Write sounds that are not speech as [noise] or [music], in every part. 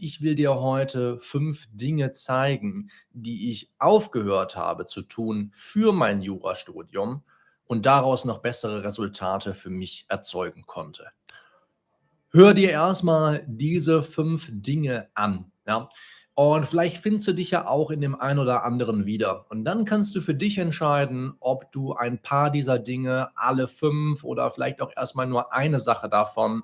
ich will dir heute fünf Dinge zeigen, die ich aufgehört habe zu tun für mein Jurastudium und daraus noch bessere Resultate für mich erzeugen konnte. Hör dir erstmal diese fünf Dinge an. Ja? Und vielleicht findest du dich ja auch in dem einen oder anderen wieder. Und dann kannst du für dich entscheiden, ob du ein paar dieser Dinge, alle fünf oder vielleicht auch erstmal nur eine Sache davon,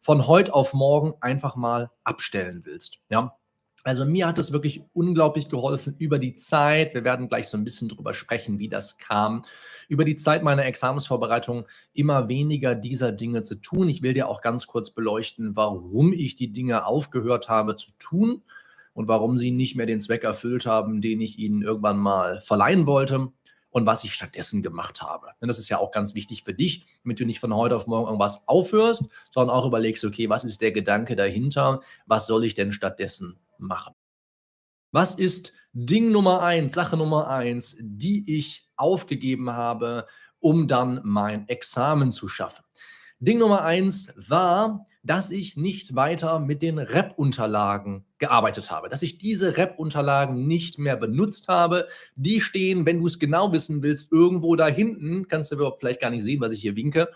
von heute auf morgen einfach mal abstellen willst. Ja. Also mir hat es wirklich unglaublich geholfen über die Zeit. Wir werden gleich so ein bisschen drüber sprechen, wie das kam. Über die Zeit meiner Examensvorbereitung immer weniger dieser Dinge zu tun. Ich will dir auch ganz kurz beleuchten, warum ich die Dinge aufgehört habe zu tun und warum sie nicht mehr den Zweck erfüllt haben, den ich ihnen irgendwann mal verleihen wollte und was ich stattdessen gemacht habe. Denn das ist ja auch ganz wichtig für dich, damit du nicht von heute auf morgen irgendwas aufhörst, sondern auch überlegst, okay, was ist der Gedanke dahinter? Was soll ich denn stattdessen machen? Was ist Ding Nummer eins, Sache Nummer eins, die ich aufgegeben habe, um dann mein Examen zu schaffen? Ding Nummer eins war, dass ich nicht weiter mit den Rep-Unterlagen gearbeitet habe, dass ich diese Rep-Unterlagen nicht mehr benutzt habe. Die stehen, wenn du es genau wissen willst, irgendwo da hinten, kannst du überhaupt vielleicht gar nicht sehen, was ich hier winke,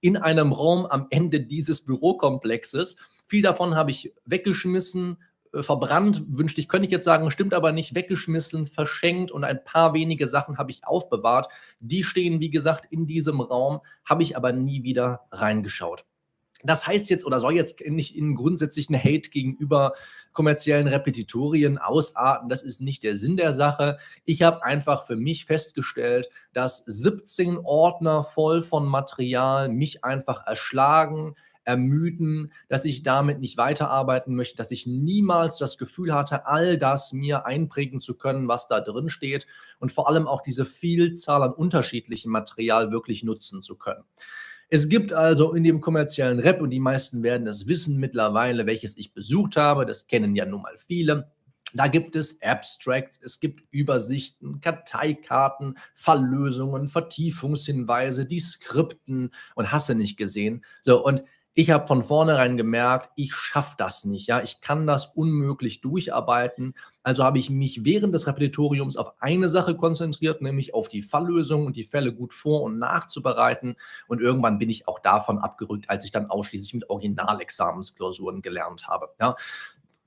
in einem Raum am Ende dieses Bürokomplexes. Viel davon habe ich weggeschmissen, äh, verbrannt, wünschte ich, könnte ich jetzt sagen, stimmt aber nicht, weggeschmissen, verschenkt und ein paar wenige Sachen habe ich aufbewahrt. Die stehen, wie gesagt, in diesem Raum, habe ich aber nie wieder reingeschaut. Das heißt jetzt oder soll jetzt nicht in grundsätzlichen Hate gegenüber kommerziellen Repetitorien ausarten. Das ist nicht der Sinn der Sache. Ich habe einfach für mich festgestellt, dass 17 Ordner voll von Material mich einfach erschlagen, ermüden, dass ich damit nicht weiterarbeiten möchte, dass ich niemals das Gefühl hatte, all das mir einprägen zu können, was da drin steht und vor allem auch diese Vielzahl an unterschiedlichem Material wirklich nutzen zu können. Es gibt also in dem kommerziellen Rap, und die meisten werden es wissen mittlerweile, welches ich besucht habe, das kennen ja nun mal viele. Da gibt es Abstracts, es gibt Übersichten, Karteikarten, Falllösungen, Vertiefungshinweise, die Skripten und hasse nicht gesehen. So, und ich habe von vornherein gemerkt, ich schaffe das nicht. Ja, ich kann das unmöglich durcharbeiten. Also habe ich mich während des Repetitoriums auf eine Sache konzentriert, nämlich auf die Falllösung und die Fälle gut vor- und nachzubereiten. Und irgendwann bin ich auch davon abgerückt, als ich dann ausschließlich mit Originalexamensklausuren gelernt habe. Ja,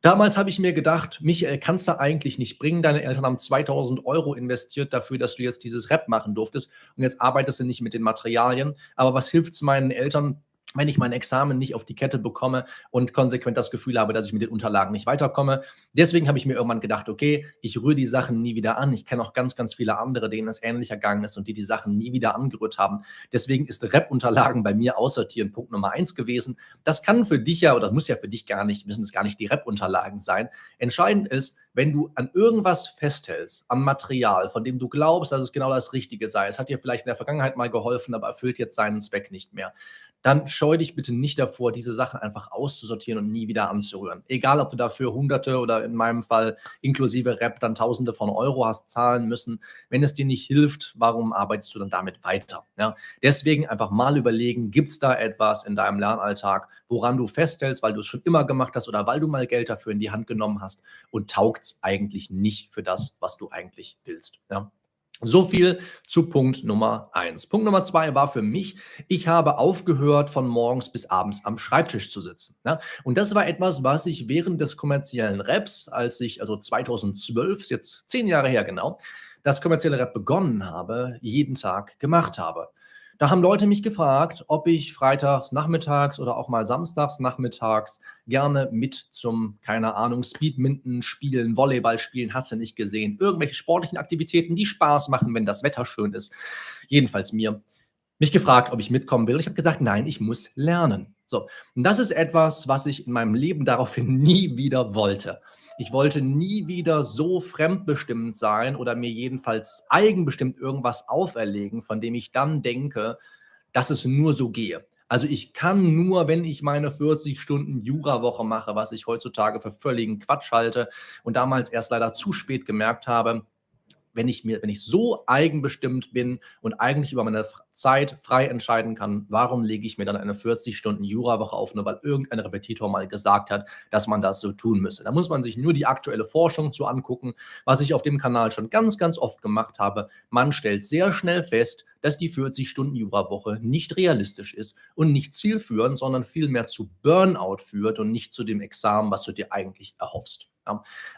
Damals habe ich mir gedacht, Michael, kannst du eigentlich nicht bringen. Deine Eltern haben 2000 Euro investiert dafür, dass du jetzt dieses Rap machen durftest. Und jetzt arbeitest du nicht mit den Materialien. Aber was hilft es meinen Eltern, wenn ich mein Examen nicht auf die Kette bekomme und konsequent das Gefühl habe, dass ich mit den Unterlagen nicht weiterkomme. Deswegen habe ich mir irgendwann gedacht, okay, ich rühre die Sachen nie wieder an. Ich kenne auch ganz, ganz viele andere, denen es ähnlich ergangen ist und die die Sachen nie wieder angerührt haben. Deswegen ist Rep-Unterlagen bei mir aussortieren Punkt Nummer eins gewesen. Das kann für dich ja oder muss ja für dich gar nicht, müssen es gar nicht die Rep-Unterlagen sein. Entscheidend ist, wenn du an irgendwas festhältst, am Material, von dem du glaubst, dass es genau das Richtige sei, es hat dir vielleicht in der Vergangenheit mal geholfen, aber erfüllt jetzt seinen Zweck nicht mehr, dann scheu dich bitte nicht davor, diese Sachen einfach auszusortieren und nie wieder anzurühren. Egal, ob du dafür Hunderte oder in meinem Fall inklusive Rap dann Tausende von Euro hast zahlen müssen. Wenn es dir nicht hilft, warum arbeitest du dann damit weiter? Ja? Deswegen einfach mal überlegen, gibt es da etwas in deinem Lernalltag, woran du festhältst, weil du es schon immer gemacht hast oder weil du mal Geld dafür in die Hand genommen hast und taugt es eigentlich nicht für das, was du eigentlich willst. Ja? So viel zu Punkt Nummer eins. Punkt Nummer zwei war für mich, ich habe aufgehört, von morgens bis abends am Schreibtisch zu sitzen. Ja? Und das war etwas, was ich während des kommerziellen Raps, als ich, also 2012, jetzt zehn Jahre her genau, das kommerzielle Rap begonnen habe, jeden Tag gemacht habe. Da haben Leute mich gefragt, ob ich freitags nachmittags oder auch mal samstags nachmittags gerne mit zum, keine Ahnung, Speedminton spielen, Volleyball spielen, hast du nicht gesehen. Irgendwelche sportlichen Aktivitäten, die Spaß machen, wenn das Wetter schön ist. Jedenfalls mir. Mich gefragt, ob ich mitkommen will. Ich habe gesagt, nein, ich muss lernen. So, und das ist etwas, was ich in meinem Leben daraufhin [laughs] nie wieder wollte. Ich wollte nie wieder so fremdbestimmt sein oder mir jedenfalls eigenbestimmt irgendwas auferlegen, von dem ich dann denke, dass es nur so gehe. Also ich kann nur, wenn ich meine 40 Stunden Jurawoche mache, was ich heutzutage für völligen Quatsch halte und damals erst leider zu spät gemerkt habe, wenn ich mir, wenn ich so eigenbestimmt bin und eigentlich über meine Zeit frei entscheiden kann, warum lege ich mir dann eine 40-Stunden-Jura-Woche auf, nur weil irgendein Repetitor mal gesagt hat, dass man das so tun müsse. Da muss man sich nur die aktuelle Forschung zu angucken, was ich auf dem Kanal schon ganz, ganz oft gemacht habe. Man stellt sehr schnell fest, dass die 40-Stunden-Jura-Woche nicht realistisch ist und nicht zielführend, sondern vielmehr zu Burnout führt und nicht zu dem Examen, was du dir eigentlich erhoffst.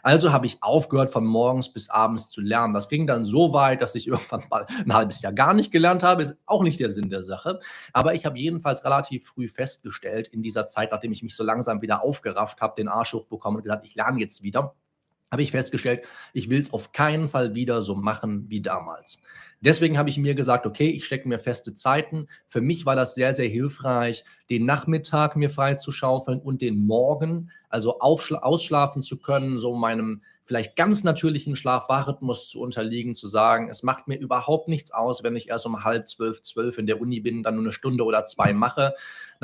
Also habe ich aufgehört, von morgens bis abends zu lernen. Das ging dann so weit, dass ich [laughs] irgendwann mal ein halbes Jahr gar nicht gelernt habe. Ist auch nicht der Sinn der Sache. Aber ich habe jedenfalls relativ früh festgestellt, in dieser Zeit, nachdem ich mich so langsam wieder aufgerafft habe, den Arsch hochbekommen und gesagt, ich lerne jetzt wieder, habe ich festgestellt, ich will es auf keinen Fall wieder so machen wie damals. Deswegen habe ich mir gesagt, okay, ich stecke mir feste Zeiten. Für mich war das sehr, sehr hilfreich, den Nachmittag mir frei zu schaufeln und den Morgen, also ausschlafen zu können, so meinem vielleicht ganz natürlichen Schlaf-Wach-Rhythmus zu unterliegen, zu sagen, es macht mir überhaupt nichts aus, wenn ich erst um halb zwölf, zwölf in der Uni bin, dann nur eine Stunde oder zwei mache.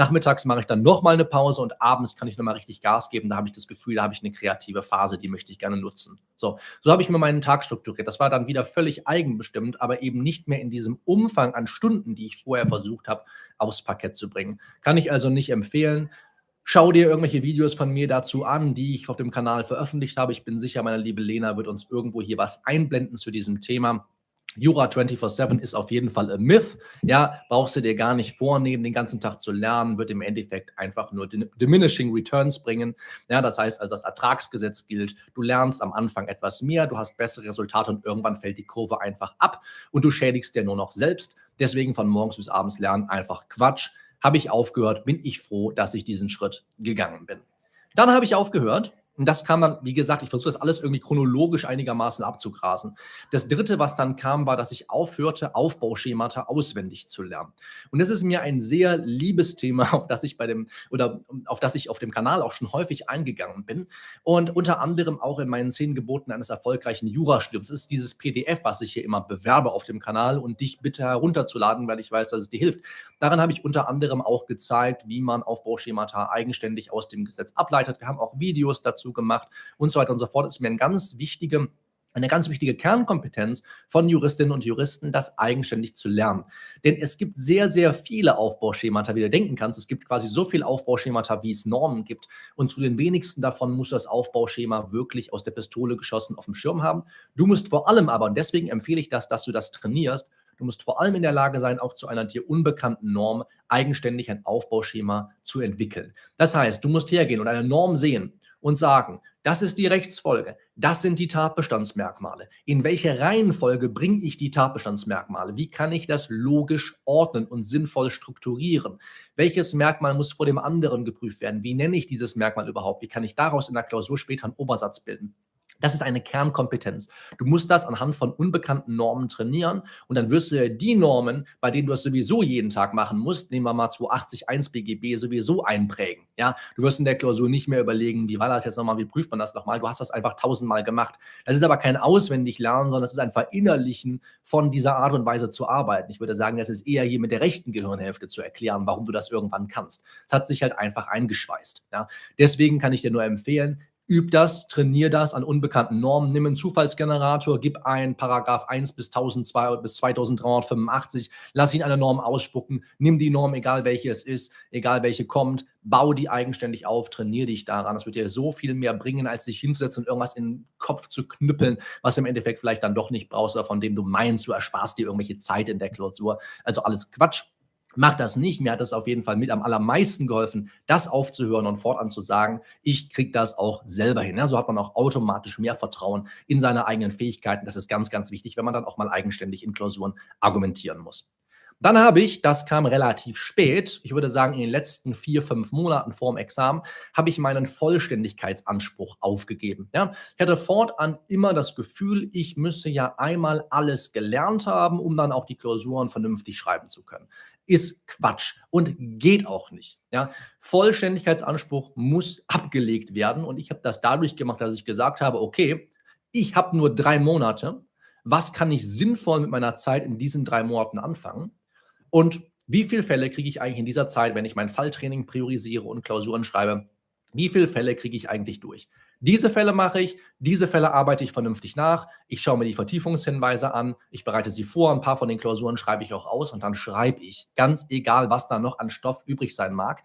Nachmittags mache ich dann nochmal eine Pause und abends kann ich nochmal richtig Gas geben. Da habe ich das Gefühl, da habe ich eine kreative Phase, die möchte ich gerne nutzen. So, so habe ich mir meinen Tag strukturiert. Das war dann wieder völlig eigenbestimmt, aber eben nicht mehr in diesem Umfang an Stunden, die ich vorher versucht habe, aufs Parkett zu bringen. Kann ich also nicht empfehlen. Schau dir irgendwelche Videos von mir dazu an, die ich auf dem Kanal veröffentlicht habe. Ich bin sicher, meine liebe Lena wird uns irgendwo hier was einblenden zu diesem Thema. Jura 24-7 ist auf jeden Fall ein Myth. Ja, brauchst du dir gar nicht vornehmen, den ganzen Tag zu lernen, wird im Endeffekt einfach nur diminishing returns bringen. Ja, das heißt also, das Ertragsgesetz gilt. Du lernst am Anfang etwas mehr, du hast bessere Resultate und irgendwann fällt die Kurve einfach ab und du schädigst dir nur noch selbst. Deswegen von morgens bis abends lernen einfach Quatsch habe ich aufgehört, bin ich froh, dass ich diesen Schritt gegangen bin. Dann habe ich aufgehört und das kann man, wie gesagt, ich versuche das alles irgendwie chronologisch einigermaßen abzugrasen. Das dritte, was dann kam, war, dass ich aufhörte, Aufbauschemata auswendig zu lernen. Und das ist mir ein sehr liebes Thema, [laughs] auf das ich bei dem oder auf das ich auf dem Kanal auch schon häufig eingegangen bin. Und unter anderem auch in meinen zehn Geboten eines erfolgreichen Jurastudiums. Ist dieses PDF, was ich hier immer bewerbe auf dem Kanal und dich bitte herunterzuladen, weil ich weiß, dass es dir hilft. Daran habe ich unter anderem auch gezeigt, wie man Aufbauschemata eigenständig aus dem Gesetz ableitet. Wir haben auch Videos dazu gemacht und so weiter und so fort. Ist mir ein ganz wichtige, eine ganz wichtige Kernkompetenz von Juristinnen und Juristen, das eigenständig zu lernen. Denn es gibt sehr, sehr viele Aufbauschemata, wie du denken kannst. Es gibt quasi so viele Aufbauschemata, wie es Normen gibt. Und zu den wenigsten davon musst du das Aufbauschema wirklich aus der Pistole geschossen auf dem Schirm haben. Du musst vor allem aber, und deswegen empfehle ich das, dass du das trainierst, Du musst vor allem in der Lage sein, auch zu einer dir unbekannten Norm eigenständig ein Aufbauschema zu entwickeln. Das heißt, du musst hergehen und eine Norm sehen und sagen, das ist die Rechtsfolge, das sind die Tatbestandsmerkmale. In welche Reihenfolge bringe ich die Tatbestandsmerkmale? Wie kann ich das logisch ordnen und sinnvoll strukturieren? Welches Merkmal muss vor dem anderen geprüft werden? Wie nenne ich dieses Merkmal überhaupt? Wie kann ich daraus in der Klausur später einen Obersatz bilden? Das ist eine Kernkompetenz. Du musst das anhand von unbekannten Normen trainieren und dann wirst du die Normen, bei denen du es sowieso jeden Tag machen musst, nehmen wir mal 280.1 BGB, sowieso einprägen. Ja, du wirst in der Klausur nicht mehr überlegen, wie war das jetzt nochmal, wie prüft man das nochmal. Du hast das einfach tausendmal gemacht. Das ist aber kein Auswendiglernen, sondern es ist ein Verinnerlichen von dieser Art und Weise zu arbeiten. Ich würde sagen, das ist eher hier mit der rechten Gehirnhälfte zu erklären, warum du das irgendwann kannst. Es hat sich halt einfach eingeschweißt. Ja. Deswegen kann ich dir nur empfehlen, Üb das, trainier das an unbekannten Normen, nimm einen Zufallsgenerator, gib ein Paragraph 1 bis 1200 bis 2385, lass ihn eine Norm ausspucken, nimm die Norm, egal welche es ist, egal welche kommt, bau die eigenständig auf, trainier dich daran. Das wird dir so viel mehr bringen, als dich hinzusetzen und irgendwas in den Kopf zu knüppeln, was im Endeffekt vielleicht dann doch nicht brauchst oder von dem du meinst, du ersparst dir irgendwelche Zeit in der Klausur. Also alles Quatsch. Mach das nicht. Mir hat das auf jeden Fall mit am allermeisten geholfen, das aufzuhören und fortan zu sagen, ich kriege das auch selber hin. Ja, so hat man auch automatisch mehr Vertrauen in seine eigenen Fähigkeiten. Das ist ganz, ganz wichtig, wenn man dann auch mal eigenständig in Klausuren argumentieren muss. Dann habe ich, das kam relativ spät, ich würde sagen in den letzten vier, fünf Monaten vor dem Examen, habe ich meinen Vollständigkeitsanspruch aufgegeben. Ja? Ich hatte fortan immer das Gefühl, ich müsse ja einmal alles gelernt haben, um dann auch die Klausuren vernünftig schreiben zu können ist Quatsch und geht auch nicht. Ja? Vollständigkeitsanspruch muss abgelegt werden und ich habe das dadurch gemacht, dass ich gesagt habe, okay, ich habe nur drei Monate. Was kann ich sinnvoll mit meiner Zeit in diesen drei Monaten anfangen? Und wie viele Fälle kriege ich eigentlich in dieser Zeit, wenn ich mein Falltraining priorisiere und Klausuren schreibe, wie viele Fälle kriege ich eigentlich durch? Diese Fälle mache ich, diese Fälle arbeite ich vernünftig nach. Ich schaue mir die Vertiefungshinweise an, ich bereite sie vor, ein paar von den Klausuren schreibe ich auch aus und dann schreibe ich, ganz egal, was da noch an Stoff übrig sein mag.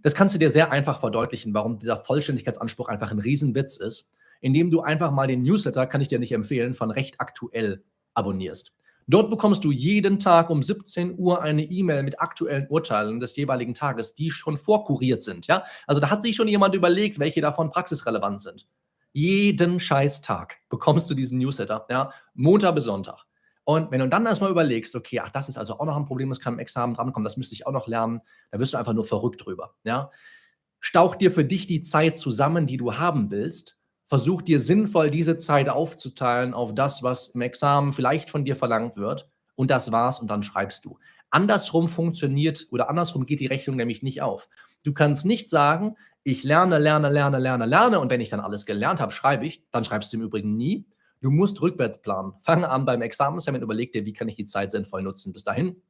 Das kannst du dir sehr einfach verdeutlichen, warum dieser Vollständigkeitsanspruch einfach ein Riesenwitz ist, indem du einfach mal den Newsletter, kann ich dir nicht empfehlen, von recht aktuell abonnierst. Dort bekommst du jeden Tag um 17 Uhr eine E-Mail mit aktuellen Urteilen des jeweiligen Tages, die schon vorkuriert sind. Ja? Also da hat sich schon jemand überlegt, welche davon praxisrelevant sind. Jeden scheiß Tag bekommst du diesen Newsletter, ja? Montag bis Sonntag. Und wenn du dann erstmal überlegst, okay, ach, das ist also auch noch ein Problem, das kann im Examen drankommen, das müsste ich auch noch lernen, da wirst du einfach nur verrückt drüber. Ja? Stauch dir für dich die Zeit zusammen, die du haben willst versuch dir sinnvoll diese Zeit aufzuteilen auf das, was im Examen vielleicht von dir verlangt wird. Und das war's und dann schreibst du. Andersrum funktioniert oder andersrum geht die Rechnung nämlich nicht auf. Du kannst nicht sagen, ich lerne, lerne, lerne, lerne, lerne und wenn ich dann alles gelernt habe, schreibe ich. Dann schreibst du im Übrigen nie. Du musst rückwärts planen. Fang an beim Examenstermin, überleg dir, wie kann ich die Zeit sinnvoll nutzen. Bis dahin.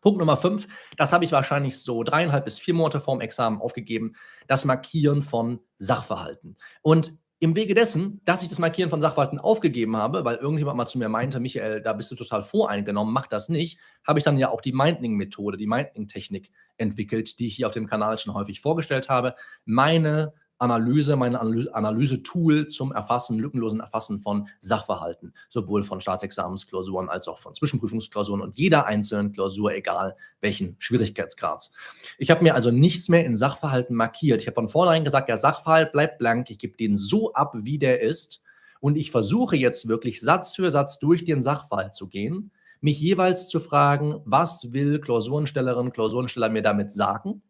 Punkt Nummer fünf, das habe ich wahrscheinlich so dreieinhalb bis vier Monate vorm Examen aufgegeben, das Markieren von Sachverhalten. Und im Wege dessen, dass ich das Markieren von Sachverhalten aufgegeben habe, weil irgendjemand mal zu mir meinte, Michael, da bist du total voreingenommen, mach das nicht, habe ich dann ja auch die Mindling-Methode, die Mindling-Technik entwickelt, die ich hier auf dem Kanal schon häufig vorgestellt habe. Meine Analyse, mein Analyse-Tool zum Erfassen, lückenlosen Erfassen von Sachverhalten, sowohl von Staatsexamensklausuren als auch von Zwischenprüfungsklausuren und jeder einzelnen Klausur, egal welchen Schwierigkeitsgrads. Ich habe mir also nichts mehr in Sachverhalten markiert. Ich habe von vornherein gesagt, der Sachverhalt bleibt blank, ich gebe den so ab, wie der ist und ich versuche jetzt wirklich Satz für Satz durch den Sachverhalt zu gehen, mich jeweils zu fragen, was will Klausurenstellerin, Klausurensteller mir damit sagen?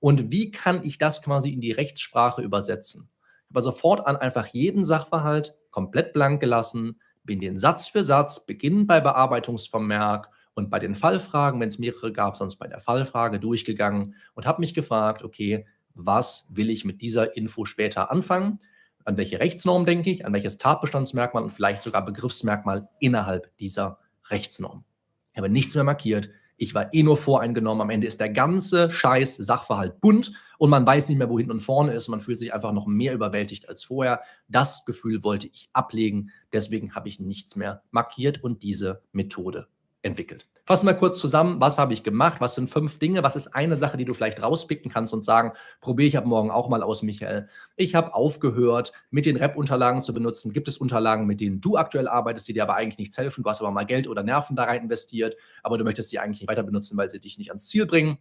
Und wie kann ich das quasi in die Rechtssprache übersetzen? Ich habe sofort an einfach jeden Sachverhalt komplett blank gelassen, bin den Satz für Satz, beginnend bei Bearbeitungsvermerk und bei den Fallfragen, wenn es mehrere gab, sonst bei der Fallfrage durchgegangen und habe mich gefragt, okay, was will ich mit dieser Info später anfangen? An welche Rechtsnorm denke ich? An welches Tatbestandsmerkmal und vielleicht sogar Begriffsmerkmal innerhalb dieser Rechtsnorm? Ich habe nichts mehr markiert, ich war eh nur voreingenommen. Am Ende ist der ganze Scheiß Sachverhalt bunt und man weiß nicht mehr, wo hinten und vorne ist. Man fühlt sich einfach noch mehr überwältigt als vorher. Das Gefühl wollte ich ablegen. Deswegen habe ich nichts mehr markiert und diese Methode entwickelt. Fassen wir kurz zusammen, was habe ich gemacht, was sind fünf Dinge, was ist eine Sache, die du vielleicht rauspicken kannst und sagen, probiere ich ab morgen auch mal aus, Michael. Ich habe aufgehört, mit den Rep-Unterlagen zu benutzen. Gibt es Unterlagen, mit denen du aktuell arbeitest, die dir aber eigentlich nichts helfen? Du hast aber mal Geld oder Nerven da rein investiert, aber du möchtest die eigentlich nicht weiter benutzen, weil sie dich nicht ans Ziel bringen.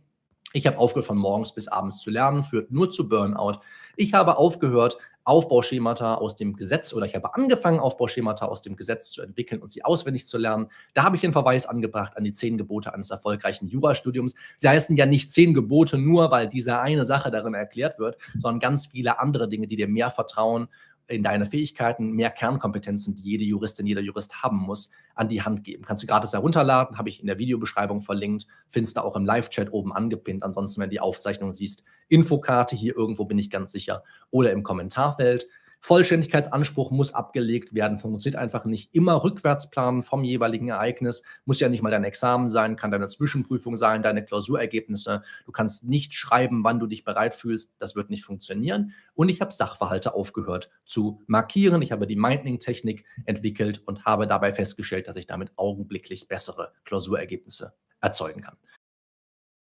Ich habe aufgehört, von morgens bis abends zu lernen, führt nur zu Burnout. Ich habe aufgehört, Aufbauschemata aus dem Gesetz oder ich habe angefangen, Aufbauschemata aus dem Gesetz zu entwickeln und sie auswendig zu lernen. Da habe ich den Verweis angebracht an die zehn Gebote eines erfolgreichen Jurastudiums. Sie heißen ja nicht zehn Gebote nur, weil diese eine Sache darin erklärt wird, sondern ganz viele andere Dinge, die dir mehr Vertrauen in deine Fähigkeiten, mehr Kernkompetenzen, die jede Juristin, jeder Jurist haben muss, an die Hand geben. Kannst du gratis herunterladen, habe ich in der Videobeschreibung verlinkt, findest du auch im Live-Chat oben angepinnt. Ansonsten, wenn du die Aufzeichnung siehst, Infokarte hier irgendwo bin ich ganz sicher oder im Kommentarfeld. Vollständigkeitsanspruch muss abgelegt werden, funktioniert einfach nicht. Immer rückwärts planen vom jeweiligen Ereignis. Muss ja nicht mal dein Examen sein, kann deine Zwischenprüfung sein, deine Klausurergebnisse. Du kannst nicht schreiben, wann du dich bereit fühlst. Das wird nicht funktionieren. Und ich habe Sachverhalte aufgehört zu markieren. Ich habe die Minding-Technik entwickelt und habe dabei festgestellt, dass ich damit augenblicklich bessere Klausurergebnisse erzeugen kann.